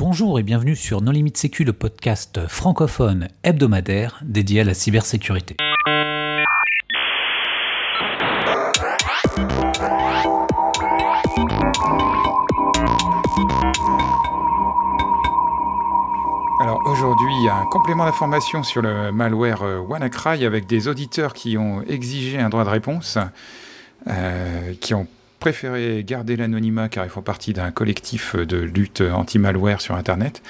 Bonjour et bienvenue sur Non Limite Sécu, le podcast francophone hebdomadaire dédié à la cybersécurité. Alors aujourd'hui, un complément d'information sur le malware euh, WannaCry avec des auditeurs qui ont exigé un droit de réponse, euh, qui ont préféré garder l'anonymat car ils font partie d'un collectif de lutte anti-malware sur Internet.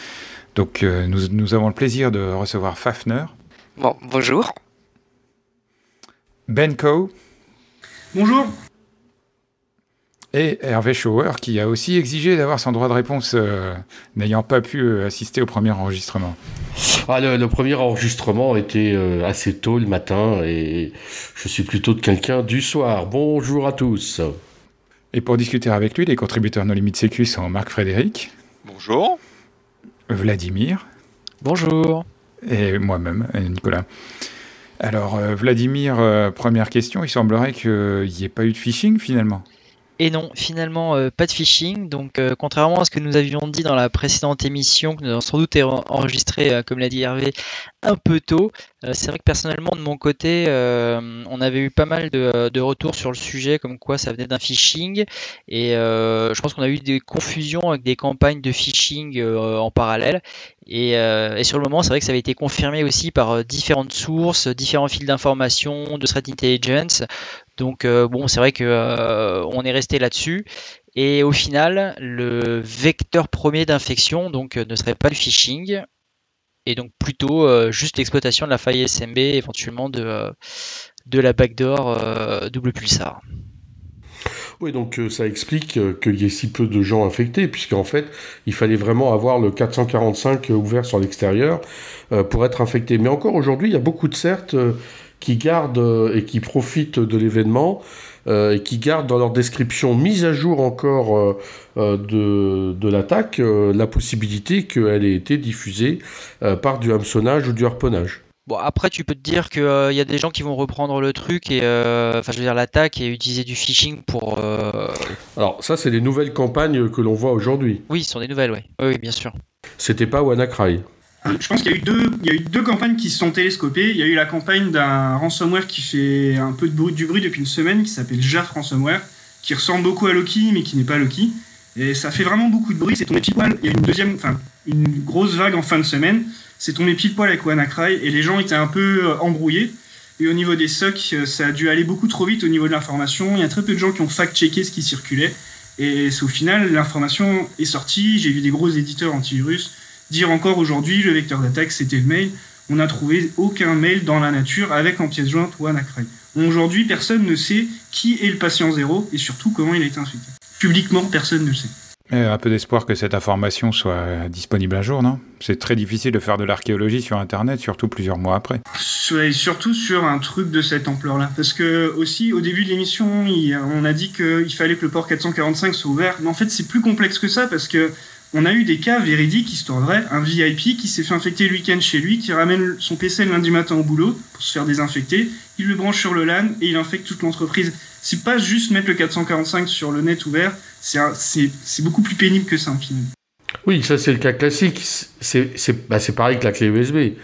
Donc euh, nous, nous avons le plaisir de recevoir Fafner, Bon, bonjour. Benko Bonjour. et Hervé Schauer qui a aussi exigé d'avoir son droit de réponse euh, n'ayant pas pu euh, assister au premier enregistrement. Ah, le, le premier enregistrement était euh, assez tôt le matin et je suis plutôt de quelqu'un du soir. Bonjour à tous. Et pour discuter avec lui, les contributeurs No Limite Sécu sont Marc Frédéric, Bonjour. Vladimir Bonjour. et moi-même, Nicolas. Alors, euh, Vladimir, euh, première question, il semblerait qu'il n'y ait pas eu de phishing finalement. Et non, finalement, euh, pas de phishing. Donc, euh, contrairement à ce que nous avions dit dans la précédente émission, que nous avons sans doute en- enregistré, euh, comme l'a dit Hervé, un peu tôt, c'est vrai que personnellement, de mon côté, on avait eu pas mal de, retours sur le sujet, comme quoi ça venait d'un phishing. Et je pense qu'on a eu des confusions avec des campagnes de phishing en parallèle. Et, et sur le moment, c'est vrai que ça avait été confirmé aussi par différentes sources, différents fils d'information, de threat intelligence. Donc euh, bon, c'est vrai que euh, on est resté là-dessus. Et au final, le vecteur premier d'infection donc euh, ne serait pas le phishing, et donc plutôt juste l'exploitation de la faille SMB, éventuellement de, la backdoor double pulsar. Oui, donc ça explique qu'il y ait si peu de gens infectés, puisqu'en fait, il fallait vraiment avoir le 445 ouvert sur l'extérieur pour être infecté. Mais encore aujourd'hui, il y a beaucoup de certes qui gardent euh, et qui profitent de l'événement euh, et qui gardent dans leur description mise à jour encore euh, de, de l'attaque euh, la possibilité qu'elle ait été diffusée par du hameçonnage ou du harponnage. Bon, après, tu peux te dire qu'il y a des gens qui vont reprendre le truc et, euh, enfin, je veux dire, l'attaque et utiliser du phishing pour. euh, Alors ça, c'est les nouvelles campagnes que l'on voit aujourd'hui. Oui, ce sont des nouvelles. Oui, oui, bien sûr. C'était pas WannaCry. Je pense qu'il y a eu deux, il y a eu deux campagnes qui se sont télescopées. Il y a eu la campagne d'un ransomware qui fait un peu de bruit, du bruit depuis une semaine, qui s'appelle JAF Ransomware, qui ressemble beaucoup à Loki, mais qui n'est pas Loki. Et ça fait vraiment beaucoup de bruit. C'est tombé pile poil. Il y a une deuxième, enfin, une grosse vague en fin de semaine. C'est tombé pile poil avec WannaCry et les gens étaient un peu euh, embrouillés. Et au niveau des SOC, euh, ça a dû aller beaucoup trop vite au niveau de l'information. Il y a très peu de gens qui ont fact-checké ce qui circulait. Et au final, l'information est sortie. J'ai vu des gros éditeurs antivirus dire encore aujourd'hui le vecteur d'attaque c'était le mail. On n'a trouvé aucun mail dans la nature avec en pièce jointe WannaCry. Aujourd'hui, personne ne sait qui est le patient zéro et surtout comment il a été infecté. Publiquement, personne ne le sait. Et un peu d'espoir que cette information soit disponible un jour, non? C'est très difficile de faire de l'archéologie sur Internet, surtout plusieurs mois après. Et surtout sur un truc de cette ampleur-là. Parce que aussi, au début de l'émission, on a dit qu'il fallait que le port 445 soit ouvert. Mais en fait, c'est plus complexe que ça parce que on a eu des cas véridiques, histoire vraie. Un VIP qui s'est fait infecter le week-end chez lui, qui ramène son PC le lundi matin au boulot pour se faire désinfecter. Il le branche sur le LAN et il infecte toute l'entreprise. C'est pas juste mettre le 445 sur le net ouvert. C'est beaucoup plus pénible que ça, finalement. Oui, ça c'est le cas classique. C'est bah, pareil que la clé USB.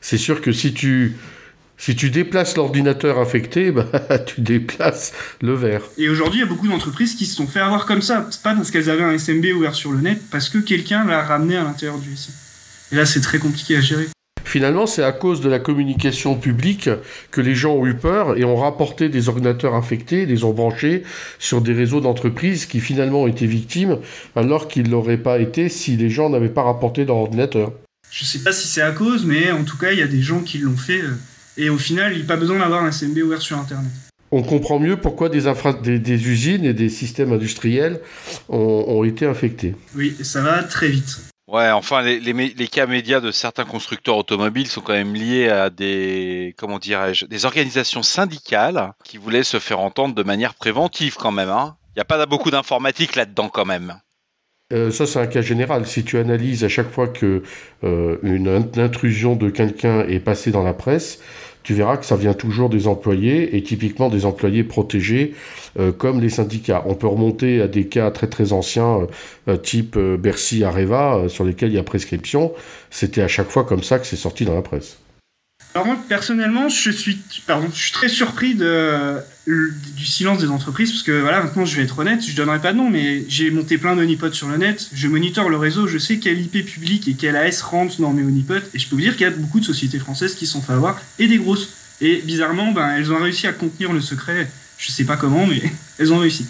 C'est sûr que si tu, si tu déplaces l'ordinateur infecté, bah, tu déplaces le verre. Et aujourd'hui, il y a beaucoup d'entreprises qui se sont fait avoir comme ça. C'est pas parce qu'elles avaient un SMB ouvert sur le net, parce que quelqu'un l'a ramené à l'intérieur du SI. Et là, c'est très compliqué à gérer. Finalement, c'est à cause de la communication publique que les gens ont eu peur et ont rapporté des ordinateurs infectés, les ont branchés sur des réseaux d'entreprises qui finalement ont été victimes, alors qu'ils l'auraient pas été si les gens n'avaient pas rapporté leur ordinateur. Je sais pas si c'est à cause, mais en tout cas, il y a des gens qui l'ont fait. euh, Et au final, il n'y a pas besoin d'avoir un SMB ouvert sur Internet. On comprend mieux pourquoi des, infra- des, des usines et des systèmes industriels ont, ont été infectés. Oui, ça va très vite. Ouais, enfin, les, les, mé- les cas médias de certains constructeurs automobiles sont quand même liés à des, comment dirais-je, des organisations syndicales qui voulaient se faire entendre de manière préventive quand même. hein. Il n'y a pas beaucoup d'informatique là-dedans quand même. Euh, ça, c'est un cas général. Si tu analyses à chaque fois que euh, une, int- intrusion de quelqu'un est passée dans la presse, tu verras que ça vient toujours des employés et typiquement des employés protégés euh, comme les syndicats. On peut remonter à des cas très très anciens, type Bercy Areva, sur lesquels il y a prescription. C'était à chaque fois comme ça que c'est sorti dans la presse. Alors moi, personnellement, je suis très surpris de, du silence des entreprises, parce que voilà, maintenant je vais être honnête, je donnerai pas de nom, mais j'ai monté plein d'onipotes sur le net, je monitore le réseau, je sais quel IP public et quel AS rentre dans mes onipotes, et je peux vous dire qu'il y a beaucoup de sociétés françaises qui sont fait avoir, et des grosses. Et bizarrement, ben, elles ont réussi à contenir le secret, je sais pas comment, mais elles ont réussi.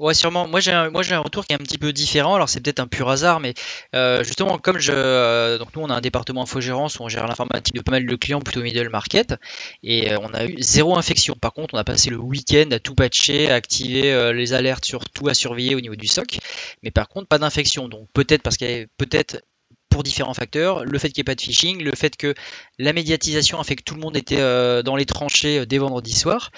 Ouais, sûrement. Moi, j'ai un, retour qui est un petit peu différent. Alors, c'est peut-être un pur hasard, mais euh, justement, comme je, euh, donc nous, on a un département infogérance où on gère l'informatique de pas mal de clients plutôt middle market, et euh, on a eu zéro infection. Par contre, on a passé le week-end à tout patcher, à activer les alertes sur tout à surveiller au niveau du SOC, mais par contre, pas d'infection. Donc, peut-être parce peut-être pour différents facteurs, le fait qu'il n'y ait pas de phishing, le fait que la médiatisation a fait que tout le monde était dans les tranchées dès vendredi soir,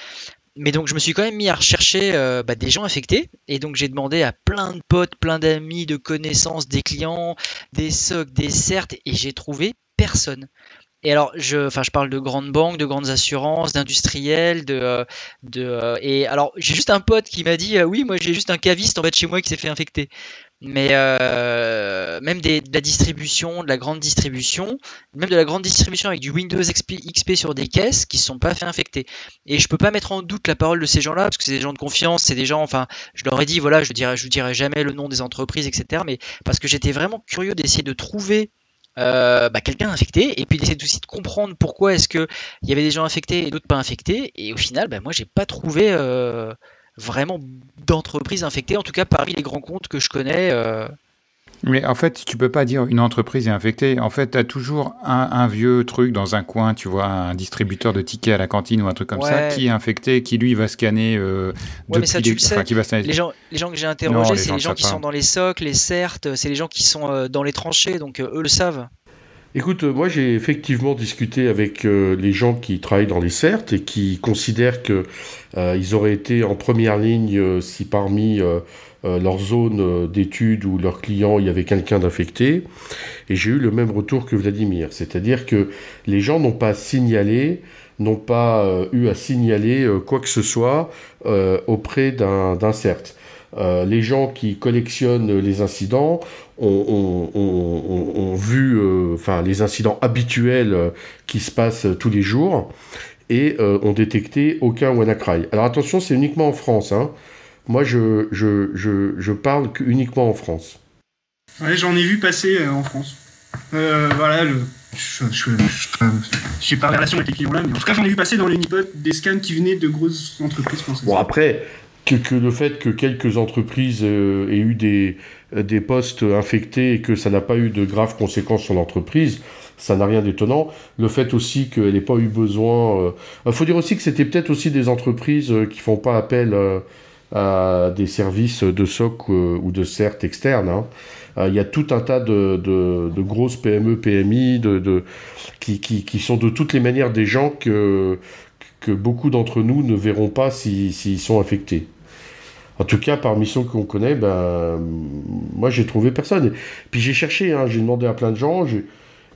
mais donc je me suis quand même mis à rechercher euh, bah, des gens infectés et donc j'ai demandé à plein de potes, plein d'amis, de connaissances, des clients, des SOC, des CERT et j'ai trouvé personne. Et alors, je, enfin, je parle de grandes banques, de grandes assurances, d'industriels, de, euh, de, euh, et alors, j'ai juste un pote qui m'a dit, oui, moi, j'ai juste un caviste en de chez moi qui s'est fait infecter mais euh, même des, de la distribution, de la grande distribution, même de la grande distribution avec du Windows XP, sur des caisses qui ne sont pas fait infecter. Et je peux pas mettre en doute la parole de ces gens-là, parce que c'est des gens de confiance, c'est des gens, enfin, je leur ai dit, voilà, je dirais, je dirai jamais le nom des entreprises, etc. Mais parce que j'étais vraiment curieux d'essayer de trouver euh, bah, quelqu'un infecté et puis d'essayer aussi de comprendre pourquoi est-ce que il y avait des gens infectés et d'autres pas infectés et au final bah, moi j'ai pas trouvé euh, vraiment d'entreprises infectées, en tout cas parmi les grands comptes que je connais. Euh. Mais en fait, tu peux pas dire une entreprise est infectée. En fait, tu as toujours un, vieux truc dans un coin, tu vois, un distributeur de tickets à la cantine ou un truc comme ça, qui est infecté, qui lui va scanner. Euh, mais ça, tu le sais. Qui va les, gens, les gens que j'ai interrogés, c'est les gens qui sont dans les socles, les certes, c'est les gens qui sont euh, dans les tranchées, donc eux le savent. Écoute, moi j'ai effectivement discuté avec euh, les gens qui travaillent dans les CERT et qui considèrent qu'ils euh, auraient été en première ligne euh, si parmi leur zone d'études ou leurs clients il y avait quelqu'un d'infecté. Et j'ai eu le même retour que Vladimir, c'est-à-dire que les gens n'ont pas signalé, n'ont pas eu à signaler quoi que ce soit auprès d'un CERT. Les gens qui collectionnent les incidents ont, vu euh, enfin, les incidents habituels euh, qui se passent tous les jours et euh, ont détecté aucun WannaCry. Alors attention, c'est uniquement en France. Hein. Moi, je, je, je, je parle uniquement en France. Ouais, j'en ai vu passer en France. voilà, le, je n'ai pas de relation avec les clients là, mais en tout cas, j'en ai vu passer dans l'Unipod des scans qui venaient de grosses entreprises françaises. Bon, après, que, que le fait que quelques entreprises aient eu des, euh, des postes infectés et que ça n'a pas eu de graves conséquences sur l'entreprise, ça n'a rien d'étonnant. Le fait aussi qu'elle n'ait pas eu besoin... Il euh, faut dire aussi que c'était peut-être aussi des entreprises euh, qui font pas appel à des services de SOC ou de CERT externes. Hein. Il y a tout un tas de, de, grosses PME, PMI, de, de qui, qui, qui, sont de toutes les manières des gens que, que beaucoup d'entre nous ne verront pas s'ils sont affectés. En tout cas, parmi ceux qu'on connaît, ben, moi j'ai trouvé personne. Puis j'ai cherché, hein, j'ai demandé à plein de gens,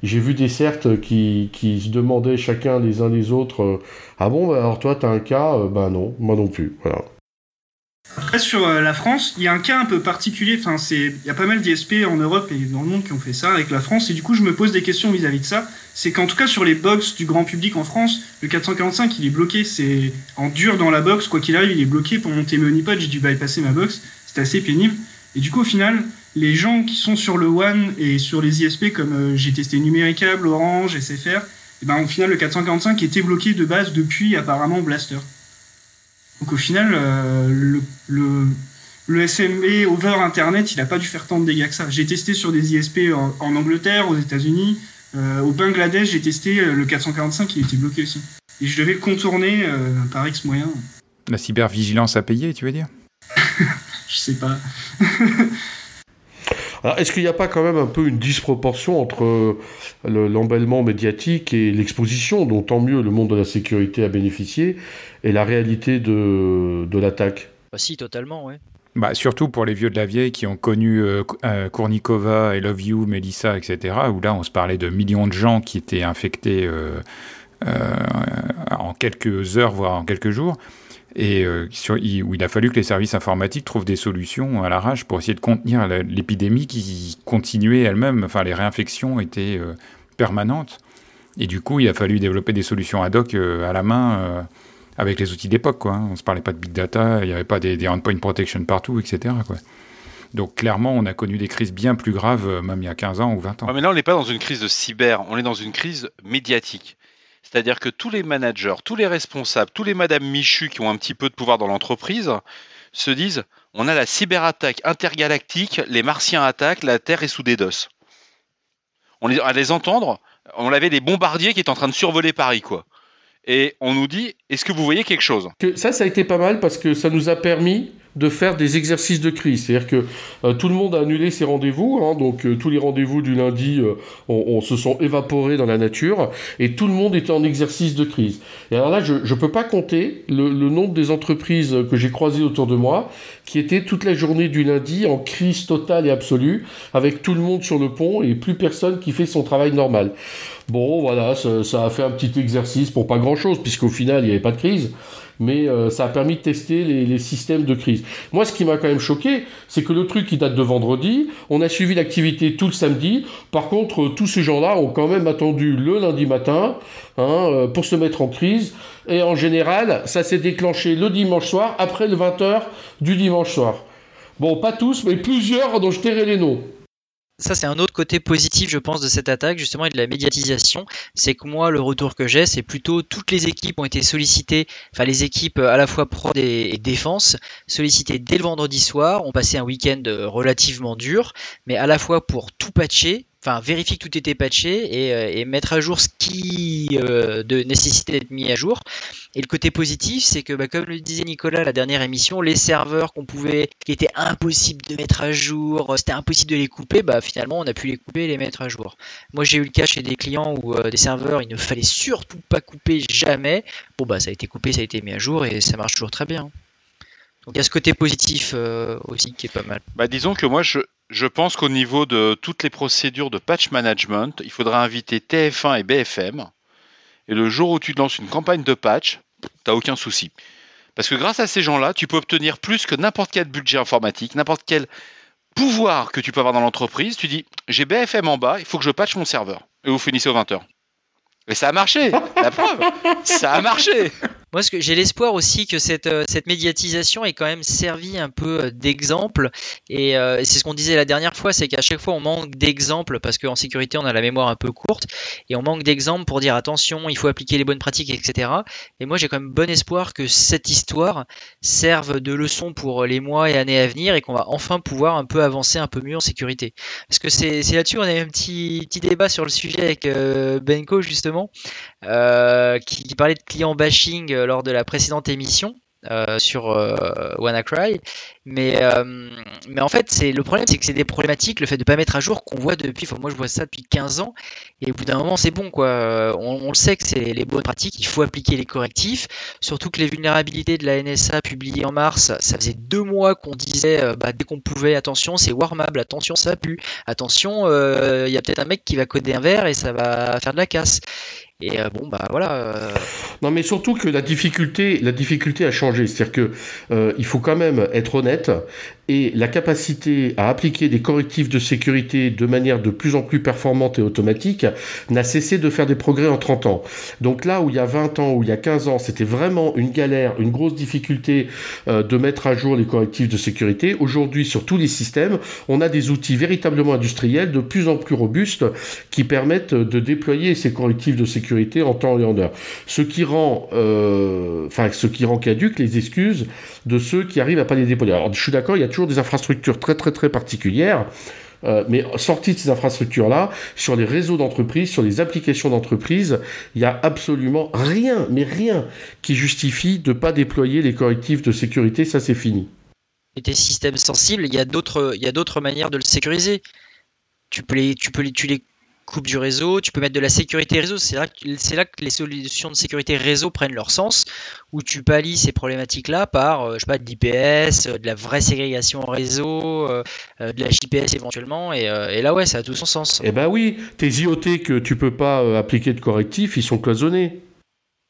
j'ai vu des certes qui, qui, se demandaient chacun les uns les autres euh, Ah bon, ben, alors toi t'as un cas euh, Ben non, moi non plus. Après, sur euh, la France, il y a un cas un peu particulier. Enfin, il y a pas mal d'ISP en Europe et dans le monde qui ont fait ça avec la France. Et du coup, je me pose des questions vis-à-vis de ça. C'est qu'en tout cas, sur les box du grand public en France, le 445, il est bloqué. C'est en dur dans la box. Quoi qu'il arrive, il est bloqué. Pour monter mes honeypots, j'ai dû bypasser ma box. C'est assez pénible. Et du coup, au final, les gens qui sont sur le One et sur les ISP, comme euh, j'ai testé Numéricable, Orange, SFR, et ben, au final, le 445 était bloqué de base depuis apparemment Blaster. Donc au final, euh, le, le, le, SMB over Internet, il n'a pas dû faire tant de dégâts que ça. J'ai testé sur des ISP en, Angleterre, aux États-Unis, euh, au Bangladesh, j'ai testé euh, le 445, il était bloqué aussi. Et je devais le contourner par X moyen. La cybervigilance a payé, tu veux dire? Je sais pas. Alors, est-ce qu'il n'y a pas quand même un peu une disproportion entre euh, l'embellement médiatique et l'exposition, dont tant mieux le monde de la sécurité a bénéficié, et la réalité de, de l'attaque? Bah, Si, totalement, oui. Bah, surtout pour les vieux de la vieille qui ont connu euh, euh, Kournikova, I Love You, Melissa, etc., où là on se parlait de millions de gens qui étaient infectés en quelques heures, voire en quelques jours et où il a fallu que les services informatiques trouvent des solutions à l'arrache pour essayer de contenir l'épidémie qui continuait elle-même. Enfin, les réinfections étaient permanentes. Et du coup, il a fallu développer des solutions ad hoc à la main avec les outils d'époque. Hein. On ne se parlait pas de big data, il n'y avait pas des, endpoint protection partout, etc. Donc clairement, on a connu des crises bien plus graves, euh, même il y a 15 ans ou 20 ans. mais là, on n'est pas dans une crise de cyber, on est dans une crise médiatique. C'est-à-dire que tous les managers, tous les responsables, tous les Madame Michu qui ont un petit peu de pouvoir dans l'entreprise se disent on a la cyberattaque intergalactique, les martiens attaquent, la Terre est sous des DOS. On les, à les entendre, on avait des bombardiers qui étaient en train de survoler Paris, quoi et on nous dit est-ce que vous voyez quelque chose? Ça, ça a été pas mal parce que ça nous a permis de faire des exercices de crise. C'est-à-dire que euh, tout le monde a annulé ses rendez-vous, hein, donc euh, tous les rendez-vous du lundi euh, on, se sont évaporés dans la nature, et tout le monde était en exercice de crise. Et alors là, je ne peux pas compter le, le, nombre des entreprises que j'ai croisées autour de moi qui étaient toute la journée du lundi en crise totale et absolue, avec tout le monde sur le pont et plus personne qui fait son travail normal. Bon, voilà, ça, ça a fait un petit exercice pour pas grand-chose, puisqu'au final, il n'y avait pas de crise mais euh, ça a permis de tester les, systèmes de crise. Moi, ce qui m'a quand même choqué, c'est que le truc qui date de vendredi, on a suivi l'activité tout le samedi. Par contre, tous ces gens-là ont quand même attendu le lundi matin hein, euh, pour se mettre en crise. Et en général, ça s'est déclenché le dimanche soir, après le 20h du dimanche soir. Bon, pas tous, mais plusieurs dont je tairai les noms. Ça, c'est un autre côté positif, je pense, de cette attaque, justement, et de la médiatisation. C'est que moi, le retour que j'ai, c'est plutôt toutes les équipes ont été sollicitées, enfin, les équipes à la fois prod et, défense, sollicitées dès le vendredi soir, ont passé un week-end relativement dur, mais à la fois pour tout patcher, enfin vérifier que tout était patché et, euh, mettre à jour ce qui euh, de nécessitait d'être mis à jour. Et le côté positif, c'est que, bah, comme le disait Nicolas la dernière émission, les serveurs qu'on pouvait, qui étaient impossibles de mettre à jour, c'était impossible de les couper, bah finalement on a pu les couper et les mettre à jour. Moi j'ai eu le cas chez des clients où euh, des serveurs, il ne fallait surtout pas couper jamais. Bon bah ça a été coupé, ça a été mis à jour et ça marche toujours très bien. Donc il y a ce côté positif aussi qui est pas mal. Bah disons que moi je, je pense qu'au niveau de toutes les procédures de patch management, il faudra inviter TF1 et BFM. Et le jour où tu lances une campagne de patch, t'as aucun souci. Parce que grâce à ces gens-là, tu peux obtenir plus que n'importe quel budget informatique, n'importe quel pouvoir que tu peux avoir dans l'entreprise. Tu dis, j'ai BFM en bas, il faut que je patch mon serveur. Et vous finissez aux 20h. Et ça a marché, la preuve, ça a marché. Moi, ce que j'ai l'espoir aussi que cette, euh, cette médiatisation ait quand même servi un peu euh, d'exemple. Et euh, c'est ce qu'on disait la dernière fois, c'est qu'à chaque fois on manque d'exemples parce qu'en sécurité on a la mémoire un peu courte et on manque d'exemples pour dire attention, il faut appliquer les bonnes pratiques, etc. Et moi j'ai quand même bon espoir que cette histoire serve de leçon pour les mois et années à venir et qu'on va enfin pouvoir un peu avancer un peu mieux en sécurité. Parce que c'est là-dessus on a eu un petit, petit débat sur le sujet avec Benko justement qui, qui, parlait de client bashing lors de la précédente émission. Euh, sur euh, WannaCry. Mais, euh, mais en fait, c'est le problème, c'est que c'est des problématiques, le fait de ne pas mettre à jour qu'on voit depuis. moi, je vois ça depuis 15 ans. Et au bout d'un moment, c'est bon, quoi. On, le sait que c'est les bonnes pratiques. Il faut appliquer les correctifs. Surtout que les vulnérabilités de la NSA publiées en mars, ça faisait deux mois qu'on disait, bah, dès qu'on pouvait, attention, c'est warmable, attention, ça pue, attention, il y a peut-être un mec qui va coder un verre et ça va faire de la casse. Et euh, bon, bah voilà. Euh. Non, mais surtout que la difficulté, la difficulté a changé. C'est-à-dire que euh, il faut quand même être honnête et la capacité à appliquer des correctifs de sécurité de manière de plus en plus performante et automatique n'a cessé de faire des progrès en 30 ans. Donc là où il y a 20 ans, où il y a 15 ans, c'était vraiment une galère, une grosse difficulté euh, de mettre à jour les correctifs de sécurité, aujourd'hui sur tous les systèmes, on a des outils véritablement industriels de plus en plus robustes qui permettent de déployer ces correctifs de sécurité en temps et en heure. Ce qui rend, euh, enfin, ce qui rend caduque les excuses de ceux qui arrivent à pas les déployer. Alors je suis d'accord, il y a des infrastructures très très très particulières. Euh, mais sorti de ces infrastructures-là, sur les réseaux d'entreprise, sur les applications d'entreprise, il n'y a absolument rien, mais rien, qui justifie de ne pas déployer les correctifs de sécurité. Ça, c'est fini. Et tes systèmes sensibles, il y a d'autres manières de le sécuriser. Tu peux les, tu peux les, tu les coupe du réseau, tu peux mettre de la sécurité réseau, c'est là, là, que les solutions de sécurité réseau prennent leur sens, où tu pallies ces problématiques-là par, euh, je sais pas, de l'IPS, euh, de la vraie ségrégation réseau, euh, de la JPS éventuellement, et, là ouais, ça a tout son sens. Eh ben oui, tes IoT que tu peux pas appliquer de correctif, ils sont cloisonnés.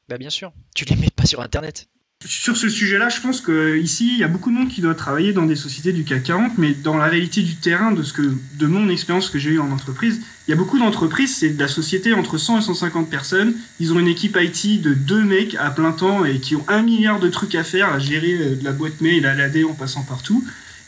Bah bien sûr, tu les mets pas sur Internet. Sur ce sujet-là, je pense qu'ici, il y a beaucoup de monde qui doit travailler dans des sociétés du CAC 40, mais dans la réalité du terrain, de, ce que, de mon expérience que j'ai eue en entreprise, il y a beaucoup d'entreprises, c'est de la société entre 100 et 150 personnes. Ils ont une équipe IT de deux mecs à plein temps et qui ont un milliard de trucs à faire, à gérer euh, de la boîte mail à l'AD en passant partout.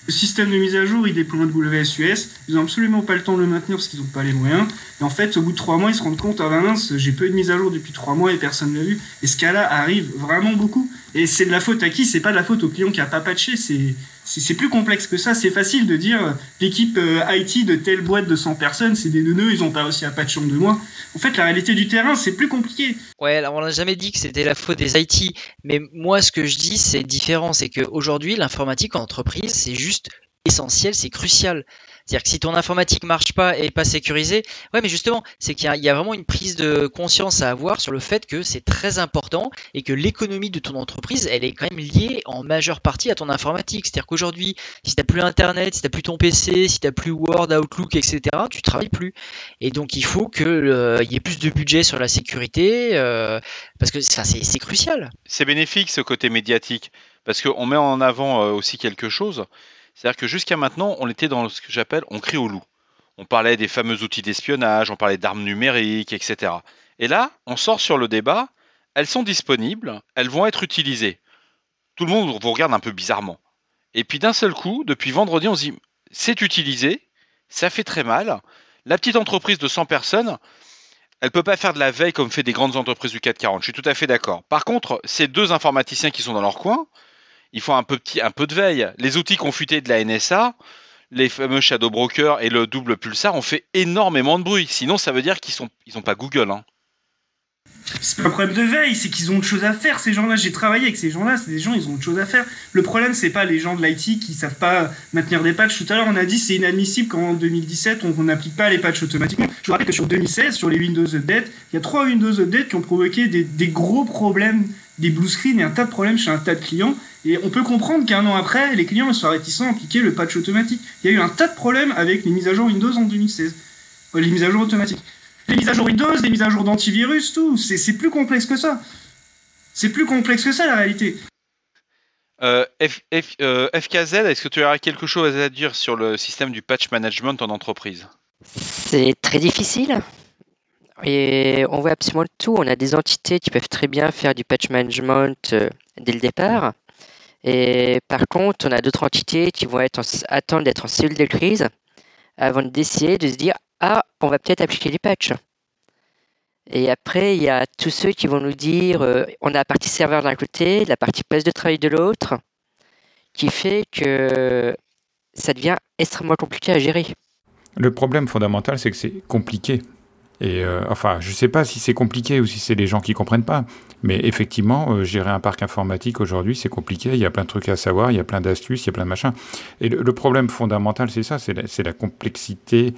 Le système de mise à jour, il dépend de WSUS. Ils n'ont absolument pas le temps de le maintenir parce qu'ils n'ont pas les moyens. Et en fait, au bout de trois mois, ils se rendent compte, ah ben mince, j'ai peu de mise à jour depuis trois mois et personne ne l'a vu. Et ce cas-là arrive vraiment beaucoup. Et c'est de la faute à qui? C'est pas de la faute au client qui a pas patché. C'est c'est plus complexe que ça. C'est facile de dire l'équipe euh, IT de telle boîte de 100 personnes, c'est des neuneux, ils ont pas réussi à patcher en deux mois. En fait, la réalité du terrain, c'est plus compliqué. Ouais, alors on n'a jamais dit que c'était la faute des IT, mais moi, ce que je dis, c'est différent. C'est qu'aujourd'hui, l'informatique en entreprise, c'est juste essentiel, c'est crucial. C'est-à-dire que si ton informatique marche pas et est pas sécurisé, ouais, mais justement, c'est qu'il y, a vraiment une prise de conscience à avoir sur le fait que c'est très important et que l'économie de ton entreprise, elle est quand même liée en majeure partie à ton informatique. C'est-à-dire qu'aujourd'hui, si tu n'as plus Internet, si tu n'as plus ton PC, si tu n'as plus Word, Outlook, etc., tu travailles plus. Et donc, il faut qu'il euh, y ait plus de budget sur la sécurité euh, parce que c'est crucial. C'est bénéfique ce côté médiatique parce qu'on met en avant euh, aussi quelque chose c'est-à-dire que jusqu'à maintenant, on était dans ce que j'appelle on crie au loup. On parlait des fameux outils d'espionnage, on parlait d'armes numériques, etc. Et là, on sort sur le débat, elles sont disponibles, elles vont être utilisées. Tout le monde vous regarde un peu bizarrement. Et puis d'un seul coup, depuis vendredi, on se dit, c'est utilisé, ça fait très mal. La petite entreprise de 100 personnes, elle peut pas faire de la veille comme fait des grandes entreprises du 440. Je suis tout à fait d'accord. Par contre, ces deux informaticiens qui sont dans leur coin, il faut un peu, de veille. Les outils confutés de la NSA, les fameux Shadow Broker et le double pulsar ont fait énormément de bruit. Sinon, ça veut dire qu'ils n'ont ils pas Google. Hein. C'est pas un problème de veille, c'est qu'ils ont autre chose à faire, ces gens-là. J'ai travaillé avec ces gens-là, c'est des gens, ils ont autre chose à faire. Le problème, c'est pas les gens de l'IT qui savent pas maintenir des patchs. Tout à l'heure, on a dit c'est inadmissible qu'en 2017, on n'applique pas les patchs automatiquement. Je vous rappelle que sur 2016, sur les Windows Update, il y a trois Windows Update qui ont provoqué des, des gros problèmes, des blue screens et un tas de problèmes chez un tas de clients. Et on peut comprendre qu'un an après, les clients soient réticents à appliquer le patch automatique. Il y a eu un tas de problèmes avec les mises à jour Windows en 2016. Euh, les mises à jour automatiques. Les mises à jour Windows, les mises à jour d'antivirus, tout. C'est plus complexe que ça. C'est plus complexe que ça, la réalité. Euh, euh FKZ, est-ce que tu aurais quelque chose à dire sur le système du patch management en entreprise? C'est très difficile. Et on voit absolument tout. On a des entités qui peuvent très bien faire du patch management euh, dès le départ. Et par contre, on a d'autres entités qui vont être attendre d'être en cellule de crise avant de décider de se dire Ah, on va peut-être appliquer des patchs. Et après, il y a tous ceux qui vont nous dire euh, on a la partie serveur d'un côté, la partie place de travail de l'autre, qui fait que ça devient extrêmement compliqué à gérer. Le problème fondamental, c'est que c'est compliqué. Et euh, enfin, je ne sais pas si c'est compliqué ou si c'est les gens qui comprennent pas. Mais effectivement, euh, gérer un parc informatique aujourd'hui, c'est compliqué. Il y a plein de trucs à savoir, il y a plein d'astuces, il y a plein de machins. Et le, problème fondamental, c'est ça, c'est la, la, complexité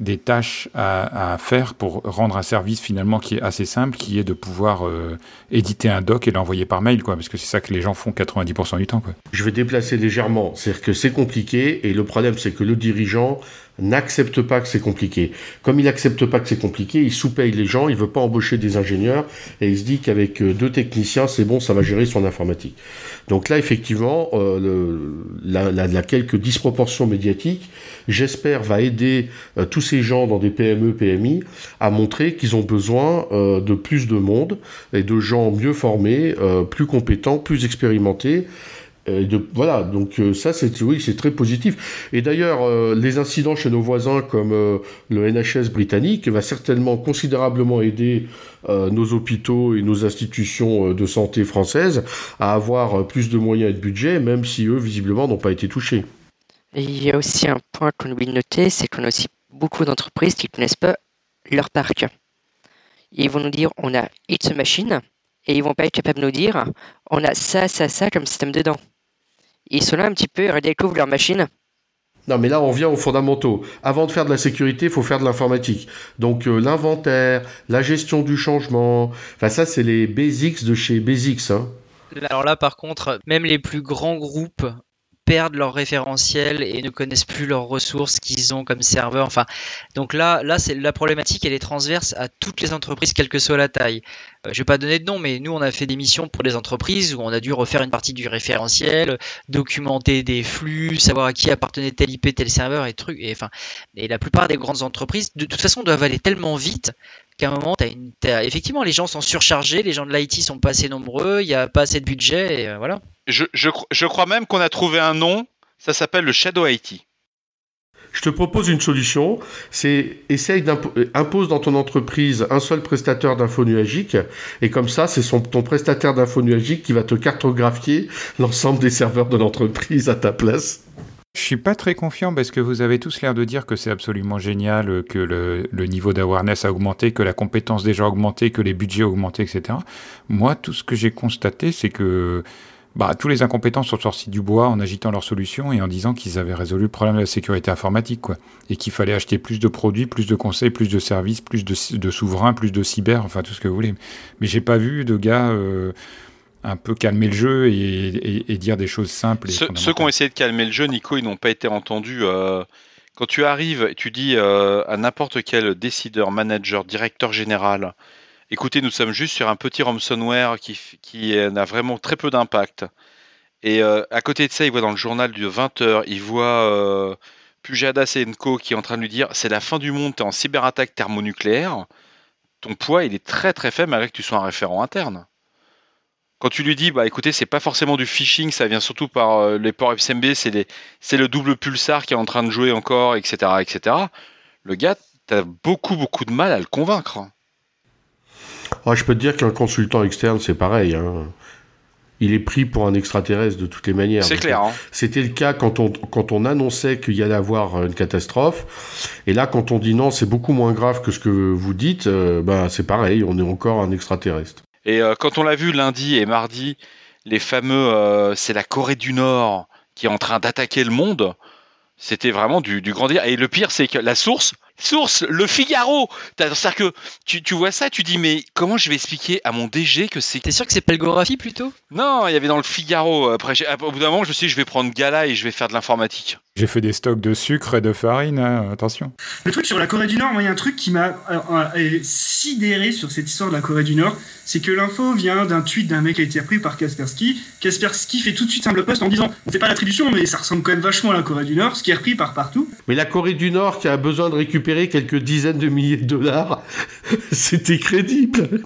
des tâches à, faire pour rendre un service finalement qui est assez simple, qui est de pouvoir euh, éditer un doc et l'envoyer par mail, quoi, parce que c'est ça que les gens font 90% du temps. Quoi. Je vais déplacer légèrement, c'est-à-dire que c'est compliqué et le problème c'est que le dirigeant n'accepte pas que c'est compliqué. Comme il n'accepte pas que c'est compliqué, il sous-paye les gens, il veut pas embaucher des ingénieurs et il se dit qu'avec euh, deux techniciens, c'est bon, ça va gérer son informatique. Donc là, effectivement, euh, la, la, quelques disproportions médiatiques, j'espère, va aider euh, tous ces gens dans des PME, PMI à montrer qu'ils ont besoin de plus de monde et de gens mieux formés, plus compétents, plus expérimentés de, voilà, donc euh, ça c'est oui, c'est très positif. Et d'ailleurs, euh, les incidents chez nos voisins comme euh, le NHS britannique va certainement considérablement aider nos hôpitaux et nos institutions de santé françaises à avoir plus de moyens et de budget, même si eux visiblement n'ont pas été touchés. Il y a aussi un point qu'on oublie de noter, c'est qu'on a aussi beaucoup d'entreprises qui ne connaissent pas leur parc. Ils vont nous dire on a It's machine et ils vont pas être capables de nous dire on a ça, ça, ça comme système dedans ils sont là un petit peu, ils redécouvrent leur machine. Non, mais là, on vient aux fondamentaux. Avant de faire de la sécurité, il faut faire de l'informatique. Donc, euh, l'inventaire, la gestion du changement, enfin, ça, c'est les basics de chez Basics. Hein. Alors là, par contre, même les plus grands groupes perdent leur référentiel et ne connaissent plus leurs ressources qu'ils ont comme serveur. Enfin, donc là, là, c'est la problématique, elle est transverse à toutes les entreprises, quelle que soit la taille. Euh, je vais pas donner de nom, mais nous, on a fait des missions pour des entreprises où on a dû refaire une partie du référentiel, documenter des flux, savoir à qui appartenait tel IP, tel serveur et trucs. Et enfin, et la plupart des grandes entreprises, de toute façon, doivent aller tellement vite qu'à un moment, effectivement, les gens sont surchargés, les gens de l'IT sont pas assez nombreux, il n'y a pas assez de budget, et euh, voilà. Je, je, crois même qu'on a trouvé un nom, ça s'appelle le Shadow IT. Je te propose une solution, c'est essaye d'impose dans ton entreprise un seul prestataire d'info nuagique, et comme ça, c'est ton prestataire d'info nuagique qui va te cartographier l'ensemble des serveurs de l'entreprise à ta place. Je suis pas très confiant parce que vous avez tous l'air de dire que c'est absolument génial, que le, niveau d'awareness a augmenté, que la compétence déjà a augmenté, que les budgets ont augmenté, etc. Moi, tout ce que j'ai constaté, c'est que bah, tous les incompétents sont sortis du bois en agitant leurs solutions et en disant qu'ils avaient résolu le problème de la sécurité informatique, quoi. Et qu'il fallait acheter plus de produits, plus de conseils, plus de services, plus de, souverains, plus de cyber, enfin tout ce que vous voulez. Mais j'ai pas vu de gars euh, un peu calmer le jeu et, dire des choses simples. ceux, qui ont essayé de calmer le jeu, Nico, ils n'ont pas été entendus. Euh, quand tu arrives et tu dis euh, à n'importe quel décideur, manager, directeur général, écoutez, nous sommes juste sur un petit ransomware qui, qui n'a vraiment très peu d'impact. Et euh, à côté de ça, il voit dans le journal de 20h, il voit Pujada Senko qui est en train de lui dire c'est la fin du monde, tu es en cyberattaque thermonucléaire. Ton poids, il est très très faible malgré que tu sois un référent interne. Quand tu lui dis, bah écoutez, c'est pas forcément du phishing, ça vient surtout par euh, les ports FSMB, c'est le double pulsar qui est en train de jouer encore, etc., etc. Le gars, t'as beaucoup beaucoup de mal à le convaincre. Ah, je peux te dire qu'un consultant externe, c'est pareil. Hein. Il est pris pour un extraterrestre de toutes les manières. C'est clair. Hein. C'était le cas quand on, quand on annonçait qu'il y allait avoir une catastrophe. Et là, quand on dit non, c'est beaucoup moins grave que ce que vous dites, euh, bah, c'est pareil, on est encore un extraterrestre. Et euh, quand on l'a vu lundi et mardi, les fameux, euh, c'est la Corée du Nord qui est en train d'attaquer le monde. C'était vraiment du, du grand délire. Et le pire, c'est que la source, source, le Figaro. C'est-à-dire que tu, tu, vois ça, tu dis, mais comment je vais expliquer à mon DG que c'est. T'es sûr que c'est Pelgographie plutôt? Non, il y avait dans le Figaro. Après, au bout d'un moment, je me suis dit, je vais prendre Gala et je vais faire de l'informatique. J'ai fait des stocks de sucre et de farine, hein, attention. Le truc sur la Corée du Nord, il y a un truc qui m'a euh, euh, sidéré sur cette histoire de la Corée du Nord, c'est que l'info vient d'un tweet d'un mec qui a été repris par Kaspersky. Kaspersky fait tout de suite un blog post en disant on fait pas l'attribution, mais ça ressemble quand même vachement à la Corée du Nord, ce qui est repris par partout. Mais la Corée du Nord qui a besoin de récupérer quelques dizaines de milliers de dollars, c'était crédible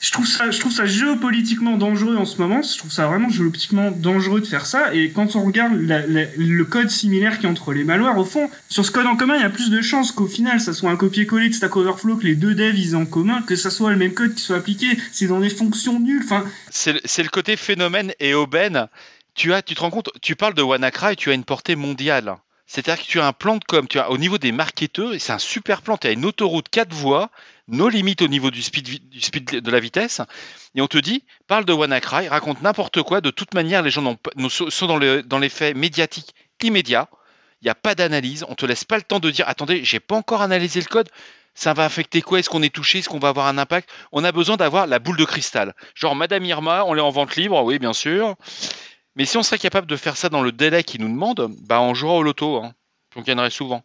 je trouve ça, je trouve ça géopolitiquement dangereux en ce moment. Je trouve ça vraiment géopolitiquement dangereux de faire ça. Et quand on regarde le code similaire qui entre les malwares, au fond, sur ce code en commun, il y a plus de chances qu'au final, ça soit un copier-coller de Stack Overflow que les deux devs ils en commun, que ça soit le même code qui soit appliqué. C'est dans des fonctions nulles. Enfin, c'est le côté phénomène et aubaine. Tu as, tu te rends compte, tu parles de WannaCry, tu as une portée mondiale. C'est-à-dire que tu as un plan de com, tu as au niveau des marketeurs, et c'est un super plan, tu as une autoroute 4 voies, nos limites au niveau du speed, du speed de la vitesse, et on te dit, parle de WannaCry, raconte n'importe quoi, de toute manière, les gens sont dans, le, dans l'effet médiatique immédiat, il n'y a pas d'analyse, on te laisse pas le temps de dire, attendez, j'ai pas encore analysé le code, ça va affecter quoi Est-ce qu'on est touché Est-ce qu'on va avoir un impact? On a besoin d'avoir la boule de cristal. Genre Madame Irma, on l'est en vente libre, oui bien sûr. Mais si on serait capable de faire ça dans le délai qu'ils nous demandent, bah on jouera au loto. Hein. On gagnerait souvent.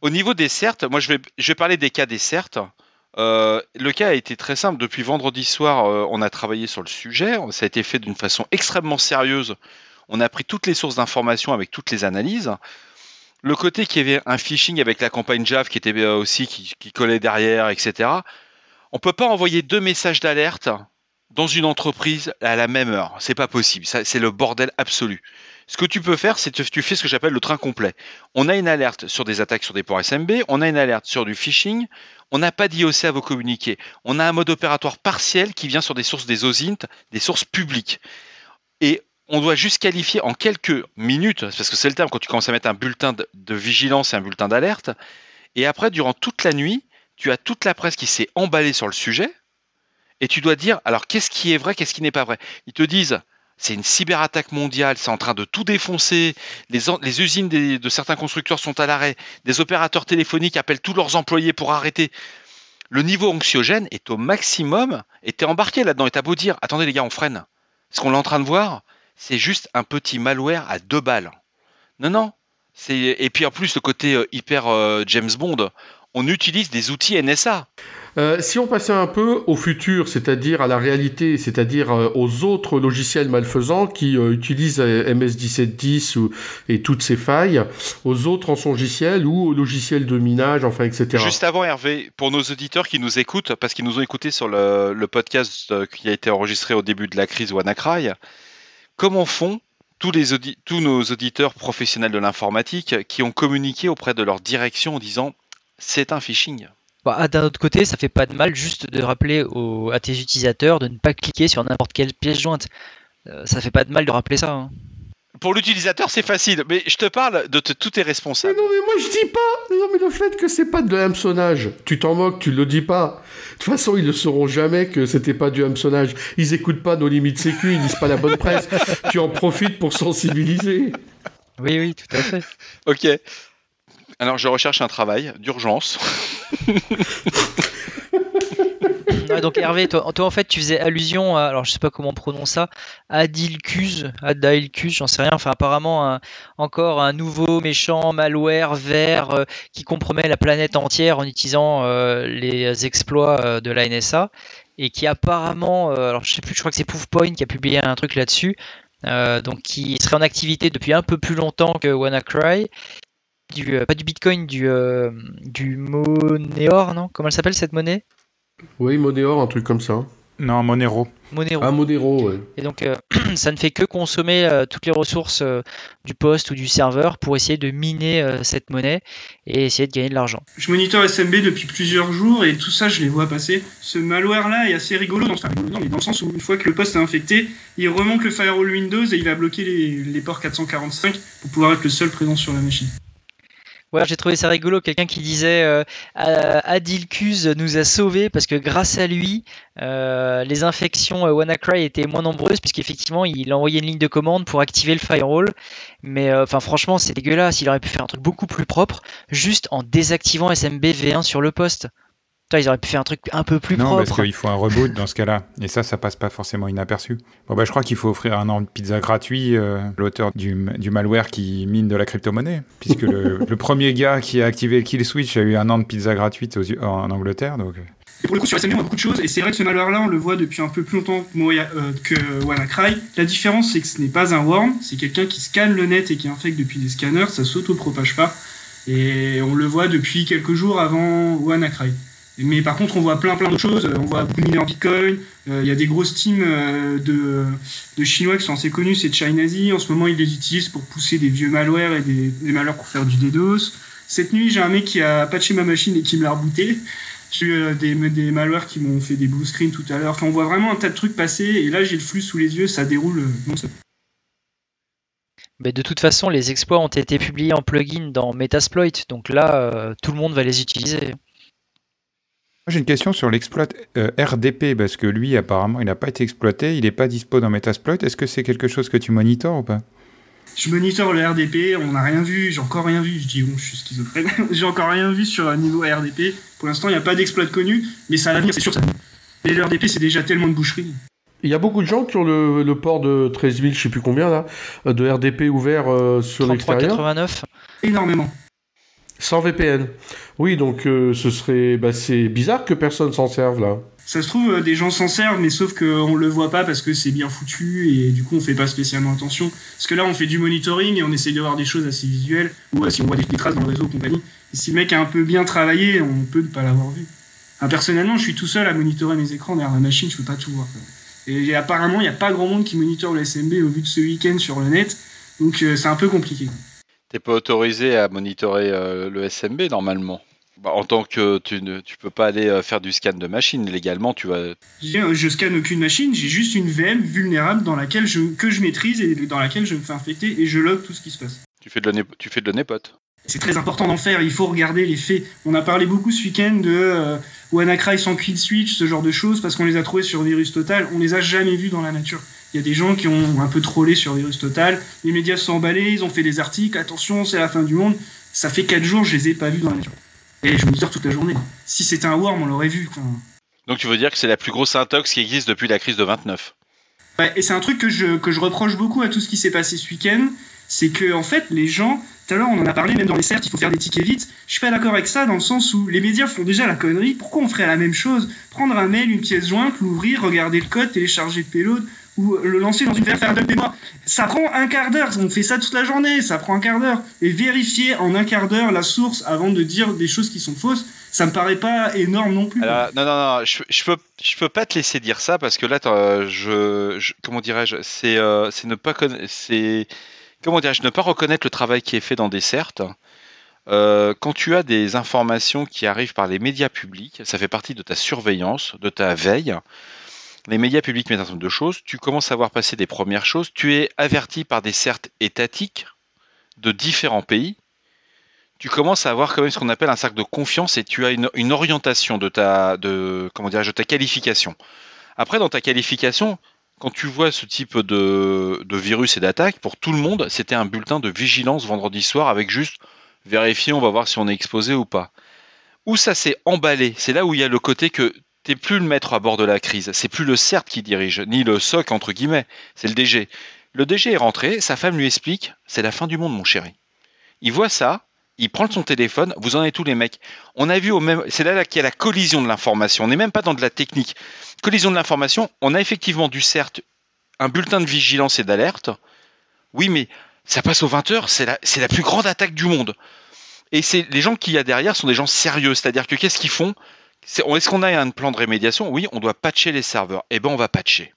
Au niveau des certes, moi je vais, je vais parler des cas des certes. Euh, le cas a été très simple. Depuis vendredi soir, euh, on a travaillé sur le sujet. Ça a été fait d'une façon extrêmement sérieuse. On a pris toutes les sources d'informations avec toutes les analyses. Le côté qu'il y avait un phishing avec la campagne JAV qui était euh, aussi qui, qui collait derrière, etc. On peut pas envoyer deux messages d'alerte dans une entreprise à la même heure. C'est pas possible. C'est le bordel absolu. Ce que tu peux faire, c'est que tu fais ce que j'appelle le train complet. On a une alerte sur des attaques sur des ports SMB, on a une alerte sur du phishing, on n'a pas d'IOC à vos communiquer. On a un mode opératoire partiel qui vient sur des sources des OSINT, des sources publiques. Et on doit juste qualifier en quelques minutes, parce que c'est le terme quand tu commences à mettre un bulletin de vigilance et un bulletin d'alerte. Et après, durant toute la nuit, tu as toute la presse qui s'est emballée sur le sujet, et tu dois dire, alors qu'est-ce qui est vrai, qu'est-ce qui n'est pas vrai? Ils te disent, c'est une cyberattaque mondiale, c'est en train de tout défoncer, les, usines de certains constructeurs sont à l'arrêt, des opérateurs téléphoniques appellent tous leurs employés pour arrêter. Le niveau anxiogène est au maximum, et tu es embarqué là-dedans, et t'as beau dire, attendez les gars, on freine. Ce qu'on est en train de voir, c'est juste un petit malware à deux balles. Non, non. Et puis en plus le côté euh, hyper euh, James Bond, on utilise des outils NSA. Euh, si on passait un peu au futur, c'est-à-dire à la réalité, c'est-à-dire euh, aux autres logiciels malfaisants qui euh, utilisent euh, MS1710 ou, et toutes ces failles, aux autres rançongiciels ou aux logiciels de minage, enfin, etc. Juste avant Hervé, pour nos auditeurs qui nous écoutent, parce qu'ils nous ont écoutés sur le, podcast qui a été enregistré au début de la crise WannaCry, comment font tous nos auditeurs professionnels de l'informatique qui ont communiqué auprès de leur direction en disant c'est un phishing? Bah, ah, D'un autre côté, ça fait pas de mal juste de rappeler au- à tes utilisateurs de ne pas cliquer sur n'importe quelle pièce jointe. Euh, ça fait pas de mal de rappeler ça. hein. Pour l'utilisateur, c'est facile, mais je te parle de te- tous tes Mais responsables. non, mais moi je dis pas Non, mais le fait que c'est pas de l'hameçonnage, tu t'en moques, tu le dis pas. De toute façon, ils ne sauront jamais que c'était pas du hameçonnage. Ils écoutent pas nos limites sécu, ils lisent pas la bonne presse. tu en profites pour sensibiliser. Oui, oui, tout à fait. Ok. Alors je recherche un travail d'urgence. Ouais, donc Hervé, toi, toi, en fait tu faisais allusion à, alors je sais pas comment on prononce ça, Adilcus, Adilcus, j'en sais rien, enfin apparemment encore un nouveau méchant malware vert euh, qui compromet la planète entière en utilisant euh, les exploits euh, de la NSA et qui apparemment, alors je sais plus, je crois que c'est Proofpoint qui a publié un truc là-dessus, donc qui serait en activité depuis un peu plus longtemps que WannaCry. Du, euh, pas du Bitcoin, du, euh, du Moneor, non? Comment elle s'appelle cette monnaie? Oui, Monéor, un truc comme ça. Non, Monero. Monero. Ah, Monero, ouais. Et donc, euh, ça ne fait que consommer euh, toutes les ressources euh, du poste ou du serveur pour essayer de miner euh, cette monnaie et essayer de gagner de l'argent. Je monitor SMB depuis plusieurs jours et tout ça, je les vois passer. Ce malware-là est assez rigolo dans, rigolo, mais dans le sens où une fois que le poste est infecté, il remonte le firewall Windows et il va bloquer les, les ports 445 pour pouvoir être le seul présent sur la machine. Ouais, j'ai trouvé ça rigolo. Quelqu'un qui disait euh, A- Adilcus nous a sauvés parce que grâce à lui, euh, les infections euh, WannaCry étaient moins nombreuses puisqu'effectivement il a envoyé une ligne de commande pour activer le firewall. Mais euh, enfin, franchement, c'est dégueulasse. Il aurait pu faire un truc beaucoup plus propre juste en désactivant SMB V1 sur le poste. Toi, ils auraient pu faire un truc un peu plus non, propre. parce qu'il faut un reboot dans ce cas-là. Et ça, ça passe pas forcément inaperçu. Bon, bah, je crois qu'il faut offrir un an de pizza gratuit euh, à l'auteur du, du malware qui mine de la crypto-monnaie. Puisque le, le premier gars qui a activé le kill switch a eu un an de pizza gratuite aux- en Angleterre. Donc, euh. Et pour le coup, sur SMB, on a beaucoup de choses, et c'est vrai que ce malware-là, on le voit depuis un peu plus longtemps que, euh, que WannaCry. La différence, c'est que ce n'est pas un worm, c'est quelqu'un qui scanne le net et qui infecte depuis des scanners, ça s'auto-propage pas. Et on le voit depuis quelques jours avant WannaCry. Mais par contre, on voit plein plein d'autres choses. On voit beaucoup de mineurs Bitcoin. Euh, Il y a des grosses teams euh, de, de Chinois qui sont assez connus, c'est Chinazi. En ce moment, ils les utilisent pour pousser des vieux malwares et des, des malwares pour faire du DDoS. Cette nuit, j'ai un mec qui a patché ma machine et qui me l'a rebooté. J'ai eu euh, des, des malwares qui m'ont fait des blue screens tout à l'heure. Enfin, on voit vraiment un tas de trucs passer. Et là, j'ai le flux sous les yeux, ça déroule euh, non-stop. Mais de toute façon, les exploits ont été publiés en plugin dans Metasploit, donc là, tout le monde va les utiliser. Moi, j'ai une question sur l'exploit euh, RDP, parce que lui, apparemment, il n'a pas été exploité, il n'est pas dispo dans Metasploit. Est-ce que c'est quelque chose que tu monitores ou pas? Je monitor le RDP, on n'a rien vu, j'ai encore rien vu. Je dis, bon, je suis schizophrène. j'ai encore rien vu sur un niveau RDP. Pour l'instant, il n'y a pas d'exploit connu, mais ça va venir, c'est sûr. Ça. Et le RDP, c'est déjà tellement de boucheries. Il y a beaucoup de gens qui ont le, le port de 13 000, je sais plus combien là, de RDP ouvert euh, sur l'extérieur, 33,89. Énormément. Sans VPN. Oui, donc euh, ce serait, bah, c'est bizarre que personne s'en serve là. Ça se trouve, euh, des gens s'en servent, mais sauf qu'on le voit pas parce que c'est bien foutu et du coup, on fait pas spécialement attention. Parce que là, on fait du monitoring et on essaye de voir des choses assez visuelles, ou euh, si on voit des, des traces dans le réseau, compagnie. Et si le mec a un peu bien travaillé, on peut ne pas l'avoir vu. Personnellement, je suis tout seul à monitorer mes écrans derrière la machine, je peux pas tout voir. Et apparemment, il n'y a pas grand monde qui monitore le SMB au vu de ce week-end sur le net, donc c'est un peu compliqué. T'es pas autorisé à monitorer euh, le SMB normalement. Bah, en tant que tu ne tu peux pas aller euh, faire du scan de machine légalement, tu vas Je, euh, je scanne aucune machine, j'ai juste une VM vulnérable dans laquelle je, que je maîtrise et dans laquelle je me fais infecter et je log tout ce qui se passe. tu fais de tu fais de la népote. C'est très important d'en faire, il faut regarder les faits. On a parlé beaucoup ce week-end de euh, WannaCry sans kill switch, ce genre de choses, parce qu'on les a trouvés sur Virus Total, on les a jamais vus dans la nature. Il y a des gens qui ont un peu trollé sur Virus Total, les médias se sont emballés, ils ont fait des articles, attention, c'est la fin du monde. Ça fait 4 jours, je les ai pas vus dans la nature. Et je me sors toute la journée. Si c'était un worm, on l'aurait vu. quoi. Donc tu veux dire que c'est la plus grosse intox qui existe depuis la crise de 29. Ouais, et c'est un truc que je, que je reproche beaucoup à tout ce qui s'est passé ce week-end, c'est que en fait les gens, tout à l'heure on en a parlé même dans les certes, il faut faire des tickets vite. Je suis pas d'accord avec ça dans le sens où les médias font déjà la connerie. Pourquoi on ferait la même chose? Prendre un mail, une pièce jointe, l'ouvrir, regarder le code, télécharger le payload ou le lancer dans une faire faire mémoire. Ça prend un quart d'heure. On fait ça toute la journée. Ça prend un quart d'heure. Et vérifier en un quart d'heure la source avant de dire des choses qui sont fausses, ça me paraît pas énorme non plus. non, non, non, je, je, peux, je peux pas te laisser dire ça parce que là, je, comment dirais-je, c'est, euh, ne pas c'est, comment dirais-je, ne pas reconnaître le travail qui est fait dans des certes. Euh, quand tu as des informations qui arrivent par les médias publics, ça fait partie de ta surveillance, de ta veille les médias publics mettent un certain nombre de choses, tu commences à voir passer des premières choses, tu es averti par des certes étatiques de différents pays, tu commences à avoir quand même ce qu'on appelle un cercle de confiance et tu as une, orientation de ta, de, comment de ta qualification. Après, dans ta qualification, quand tu vois ce type de, de virus et d'attaque, pour tout le monde, c'était un bulletin de vigilance vendredi soir avec juste vérifier, on va voir si on est exposé ou pas. Où ça s'est emballé, c'est là où il y a le côté que t'es plus le maître à bord de la crise. C'est plus le CERT qui dirige, ni le SOC entre guillemets. C'est le DG. Le DG est rentré, sa femme lui explique c'est la fin du monde, mon chéri. Il voit ça, il prend son téléphone, vous en avez tous les mecs. On a vu au même. C'est là, qu'il y a la collision de l'information. On n'est même pas dans de la technique. Collision de l'information, on a effectivement du CERT, un bulletin de vigilance et d'alerte. Oui, mais ça passe aux 20h, c'est la, plus grande attaque du monde. Et les gens qu'il y a derrière sont des gens sérieux, c'est-à-dire que qu'est-ce qu'ils font? Est-ce qu'on a un plan de rémédiation Oui, on doit patcher les serveurs. Eh bien, on va patcher.